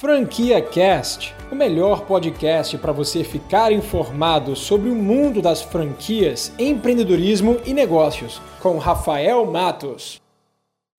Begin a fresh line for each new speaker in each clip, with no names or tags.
Franquia Cast, o melhor podcast para você ficar informado sobre o mundo das franquias, empreendedorismo e negócios, com Rafael Matos.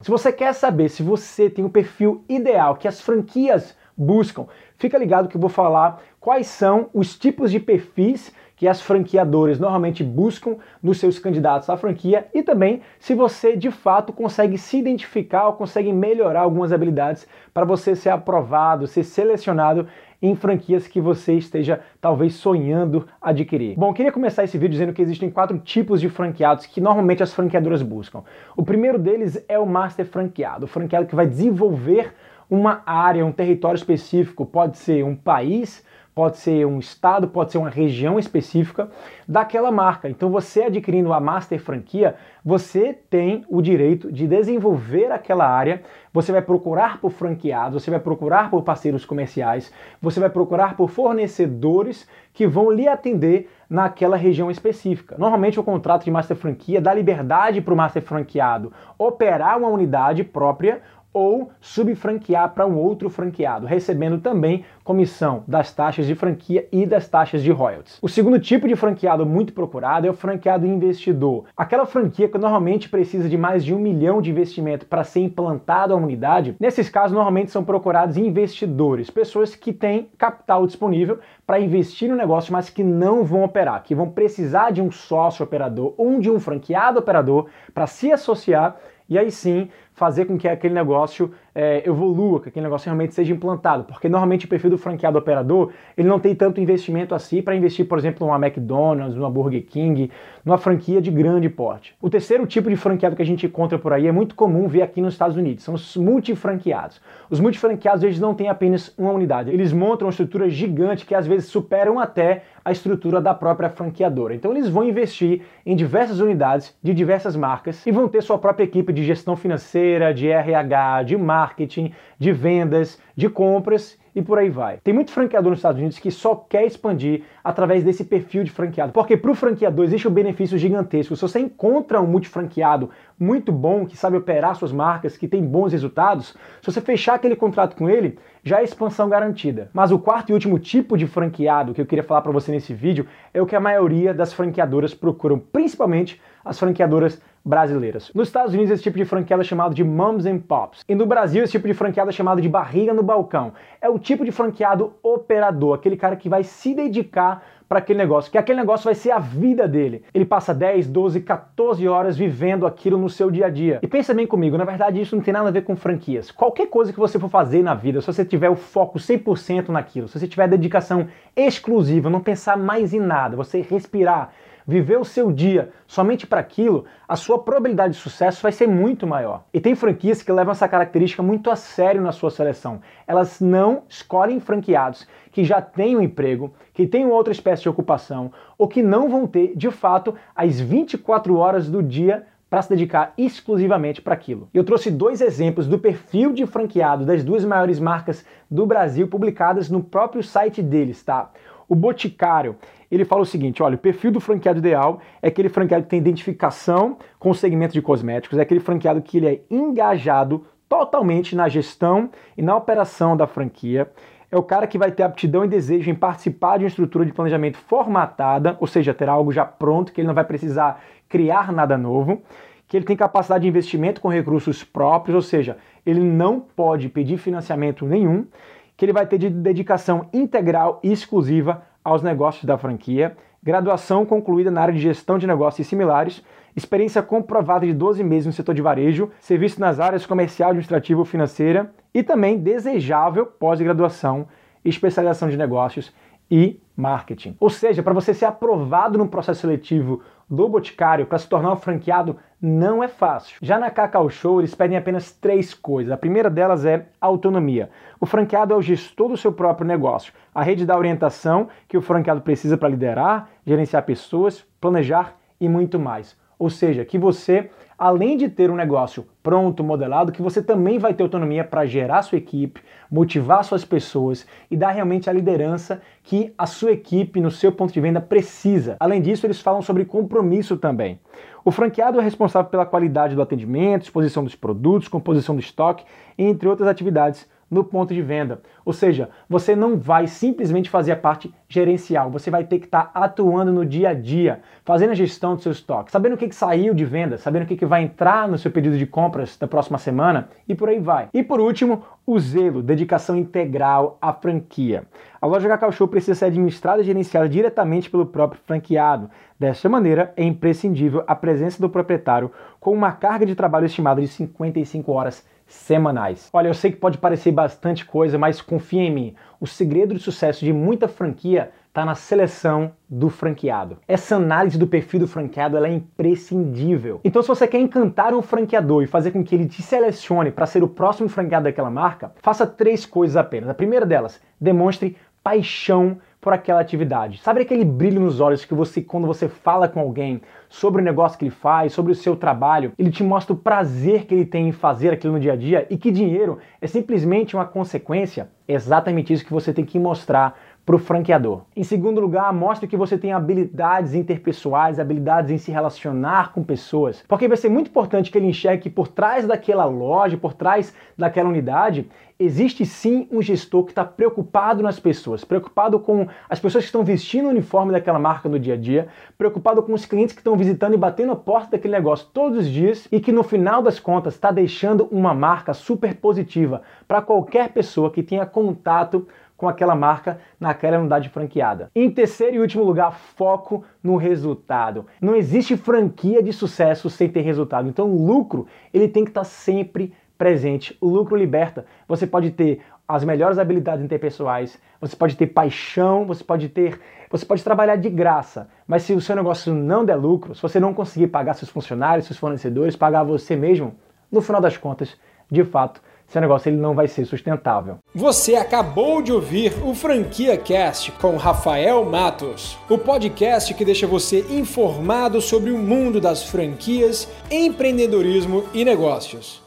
Se você quer saber se você tem o perfil ideal que as franquias buscam, fica ligado que eu vou falar quais são os tipos de perfis que as franqueadoras normalmente buscam nos seus candidatos à franquia e também se você de fato consegue se identificar ou consegue melhorar algumas habilidades para você ser aprovado, ser selecionado em franquias que você esteja talvez sonhando adquirir. Bom, queria começar esse vídeo dizendo que existem quatro tipos de franqueados que normalmente as franqueadoras buscam. O primeiro deles é o master franqueado, o franqueado que vai desenvolver uma área, um território específico, pode ser um país, pode ser um estado, pode ser uma região específica daquela marca. Então você adquirindo a master franquia, você tem o direito de desenvolver aquela área, você vai procurar por franqueados, você vai procurar por parceiros comerciais, você vai procurar por fornecedores que vão lhe atender naquela região específica. Normalmente o contrato de master franquia dá liberdade para o master franqueado operar uma unidade própria ou subfranquear para um outro franqueado, recebendo também comissão das taxas de franquia e das taxas de royalties. O segundo tipo de franqueado muito procurado é o franqueado investidor. Aquela franquia que normalmente precisa de mais de um milhão de investimento para ser implantado a unidade. Nesses casos, normalmente são procurados investidores, pessoas que têm capital disponível para investir no negócio, mas que não vão operar, que vão precisar de um sócio operador ou de um franqueado operador para se associar e aí sim fazer com que aquele negócio é, evolua, que aquele negócio realmente seja implantado, porque normalmente o perfil do franqueado operador ele não tem tanto investimento assim para investir, por exemplo, numa McDonald's, numa Burger King, numa franquia de grande porte. O terceiro tipo de franqueado que a gente encontra por aí é muito comum ver aqui nos Estados Unidos, são os multifranqueados. Os multifranqueados eles não têm apenas uma unidade, eles montam uma estrutura gigante que às vezes superam até a estrutura da própria franqueadora. Então eles vão investir em diversas unidades de diversas marcas e vão ter sua própria equipe de gestão financeira, de RH, de marketing, de vendas, de compras e por aí vai. Tem muito franqueador nos Estados Unidos que só quer expandir através desse perfil de franqueado, porque para o franqueador existe um benefício gigantesco. Se você encontra um multifranqueado muito bom, que sabe operar suas marcas, que tem bons resultados, se você fechar aquele contrato com ele, já é expansão garantida. Mas o quarto e último tipo de franqueado que eu queria falar para você nesse vídeo é o que a maioria das franqueadoras procuram, principalmente as franqueadoras brasileiras. Nos Estados Unidos, esse tipo de franqueada é chamado de Moms and Pops. E no Brasil, esse tipo de franqueada é chamado de barriga no balcão. É o tipo de franqueado operador, aquele cara que vai se dedicar para aquele negócio, que aquele negócio vai ser a vida dele. Ele passa 10, 12, 14 horas vivendo aquilo no seu dia a dia. E pensa bem comigo, na verdade isso não tem nada a ver com franquias. Qualquer coisa que você for fazer na vida, se você tiver o foco 100% naquilo, se você tiver dedicação exclusiva, não pensar mais em nada, você respirar, viver o seu dia somente para aquilo, a sua probabilidade de sucesso vai ser muito maior. E tem franquias que levam essa característica muito a sério na sua seleção. Elas não escolhem franqueados que já têm um emprego, que têm outra espécie de ocupação, ou que não vão ter, de fato, as 24 horas do dia para se dedicar exclusivamente para aquilo. Eu trouxe dois exemplos do perfil de franqueado das duas maiores marcas do Brasil publicadas no próprio site deles, tá? O Boticário, ele fala o seguinte, olha, o perfil do franqueado ideal é aquele franqueado que tem identificação com o segmento de cosméticos, é aquele franqueado que ele é engajado totalmente na gestão e na operação da franquia, é o cara que vai ter aptidão e desejo em participar de uma estrutura de planejamento formatada, ou seja, ter algo já pronto, que ele não vai precisar criar nada novo, que ele tem capacidade de investimento com recursos próprios, ou seja, ele não pode pedir financiamento nenhum, que ele vai ter de dedicação integral e exclusiva aos negócios da franquia, graduação concluída na área de gestão de negócios e similares, experiência comprovada de 12 meses no setor de varejo, serviço nas áreas comercial, administrativa ou financeira e também desejável pós-graduação, especialização de negócios e marketing. Ou seja, para você ser aprovado no processo seletivo do Boticário para se tornar um franqueado não é fácil. Já na Cacau Show, eles pedem apenas três coisas. A primeira delas é autonomia. O franqueado é o gestor do seu próprio negócio. A rede dá orientação que o franqueado precisa para liderar, gerenciar pessoas, planejar e muito mais. Ou seja, que você, além de ter um negócio pronto, modelado, que você também vai ter autonomia para gerar sua equipe, motivar suas pessoas e dar realmente a liderança que a sua equipe, no seu ponto de venda, precisa. Além disso, eles falam sobre compromisso também. O franqueado é responsável pela qualidade do atendimento, exposição dos produtos, composição do estoque, entre outras atividades no ponto de venda. Ou seja, você não vai simplesmente fazer a parte gerencial, você vai ter que estar tá atuando no dia a dia, fazendo a gestão do seu estoque, sabendo o que, que saiu de venda, sabendo o que, que vai entrar no seu pedido de compras da próxima semana e por aí vai. E por último, o zelo, dedicação integral à franquia. A loja Cacau Show precisa ser administrada e gerenciada diretamente pelo próprio franqueado. Desta maneira, é imprescindível a presença do proprietário com uma carga de trabalho estimada de 55 horas semanais. Olha, eu sei que pode parecer bastante coisa, mas confia em mim. O segredo de sucesso de muita franquia está na seleção do franqueado. Essa análise do perfil do franqueado é imprescindível. Então, se você quer encantar um franqueador e fazer com que ele te selecione para ser o próximo franqueado daquela marca, faça três coisas apenas. A primeira delas, demonstre paixão por aquela atividade. Sabe aquele brilho nos olhos que você, quando você fala com alguém sobre o negócio que ele faz, sobre o seu trabalho, ele te mostra o prazer que ele tem em fazer aquilo no dia a dia e que dinheiro é simplesmente uma consequência? É exatamente isso que você tem que mostrar para o franqueador. Em segundo lugar, mostre que você tem habilidades interpessoais, habilidades em se relacionar com pessoas, porque vai ser muito importante que ele enxergue que por trás daquela loja, por trás daquela unidade, existe sim um gestor que está preocupado nas pessoas, preocupado com as pessoas que estão vestindo o uniforme daquela marca no dia a dia, preocupado com os clientes que estão visitando e batendo a porta daquele negócio todos os dias e que no final das contas está deixando uma marca super positiva para qualquer pessoa que tenha contato com aquela marca naquela unidade franqueada. Em terceiro e último lugar, foco no resultado. Não existe franquia de sucesso sem ter resultado. Então, o lucro ele tem que estar sempre presente. O lucro liberta. Você pode ter as melhores habilidades interpessoais, você pode ter paixão, você pode ter, você pode trabalhar de graça, mas se o seu negócio não der lucro, se você não conseguir pagar seus funcionários, seus fornecedores, pagar você mesmo, no final das contas, de fato, seu negócio ele não vai ser sustentável.
Você acabou de ouvir o Franquia Cast com Rafael Matos, o podcast que deixa você informado sobre o mundo das franquias, empreendedorismo e negócios.